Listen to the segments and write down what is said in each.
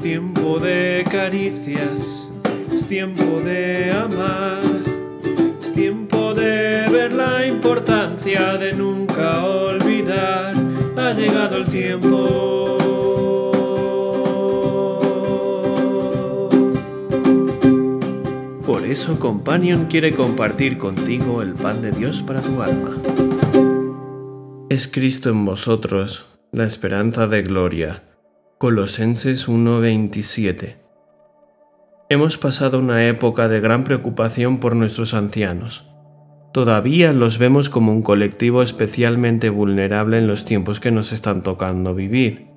Es tiempo de caricias, es tiempo de amar, es tiempo de ver la importancia de nunca olvidar. Ha llegado el tiempo. Por eso Companion quiere compartir contigo el pan de Dios para tu alma. Es Cristo en vosotros, la esperanza de gloria. Colosenses 1:27 Hemos pasado una época de gran preocupación por nuestros ancianos. Todavía los vemos como un colectivo especialmente vulnerable en los tiempos que nos están tocando vivir.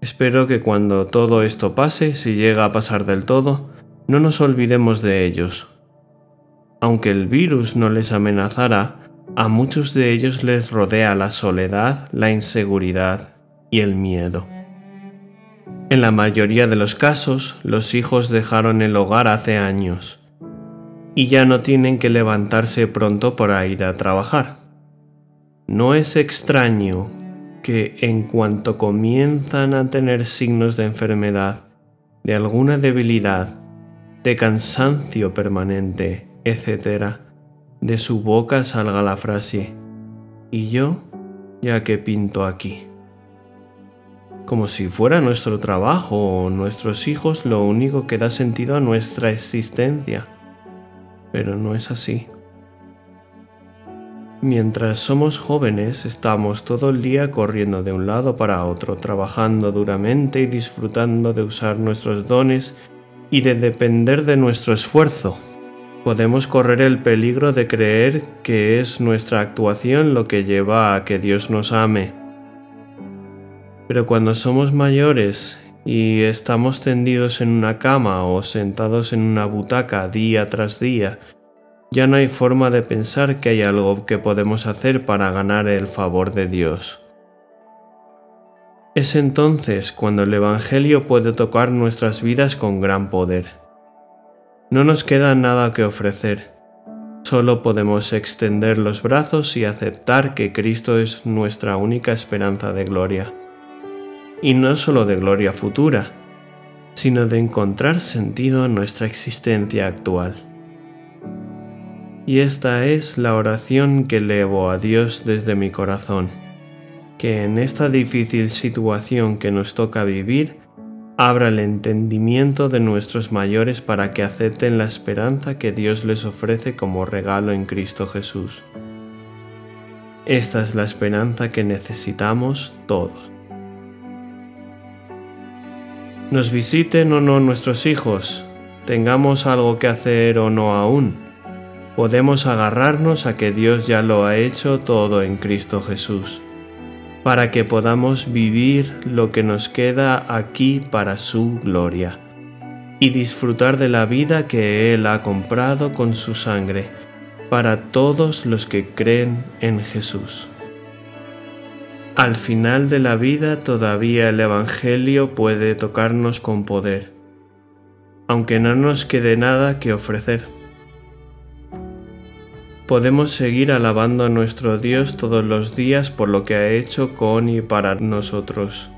Espero que cuando todo esto pase, si llega a pasar del todo, no nos olvidemos de ellos. Aunque el virus no les amenazará, a muchos de ellos les rodea la soledad, la inseguridad y el miedo. En la mayoría de los casos, los hijos dejaron el hogar hace años y ya no tienen que levantarse pronto para ir a trabajar. No es extraño que en cuanto comienzan a tener signos de enfermedad, de alguna debilidad, de cansancio permanente, etc., de su boca salga la frase, ¿y yo? Ya que pinto aquí. Como si fuera nuestro trabajo o nuestros hijos lo único que da sentido a nuestra existencia. Pero no es así. Mientras somos jóvenes estamos todo el día corriendo de un lado para otro, trabajando duramente y disfrutando de usar nuestros dones y de depender de nuestro esfuerzo. Podemos correr el peligro de creer que es nuestra actuación lo que lleva a que Dios nos ame. Pero cuando somos mayores y estamos tendidos en una cama o sentados en una butaca día tras día, ya no hay forma de pensar que hay algo que podemos hacer para ganar el favor de Dios. Es entonces cuando el Evangelio puede tocar nuestras vidas con gran poder. No nos queda nada que ofrecer, solo podemos extender los brazos y aceptar que Cristo es nuestra única esperanza de gloria. Y no solo de gloria futura, sino de encontrar sentido en nuestra existencia actual. Y esta es la oración que elevo a Dios desde mi corazón que en esta difícil situación que nos toca vivir, abra el entendimiento de nuestros mayores para que acepten la esperanza que Dios les ofrece como regalo en Cristo Jesús. Esta es la esperanza que necesitamos todos. Nos visiten o no nuestros hijos, tengamos algo que hacer o no aún, podemos agarrarnos a que Dios ya lo ha hecho todo en Cristo Jesús para que podamos vivir lo que nos queda aquí para su gloria y disfrutar de la vida que Él ha comprado con su sangre para todos los que creen en Jesús. Al final de la vida todavía el Evangelio puede tocarnos con poder, aunque no nos quede nada que ofrecer podemos seguir alabando a nuestro Dios todos los días por lo que ha hecho con y para nosotros.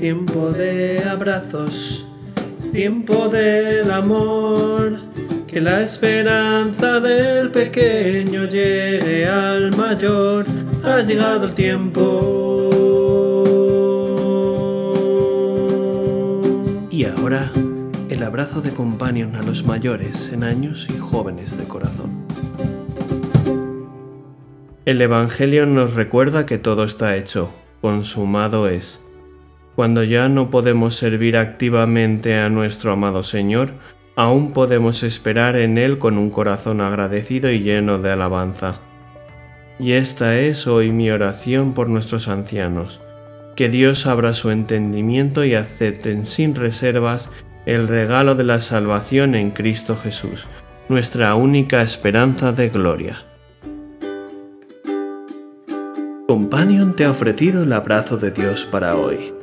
Tiempo de abrazos, tiempo del amor, que la esperanza del pequeño llegue al mayor, ha llegado el tiempo. Y ahora, el abrazo de companion a los mayores en años y jóvenes de corazón. El Evangelio nos recuerda que todo está hecho, consumado es. Cuando ya no podemos servir activamente a nuestro amado Señor, aún podemos esperar en Él con un corazón agradecido y lleno de alabanza. Y esta es hoy mi oración por nuestros ancianos que Dios abra su entendimiento y acepten sin reservas el regalo de la salvación en Cristo Jesús, nuestra única esperanza de gloria. Companion te ha ofrecido el abrazo de Dios para hoy.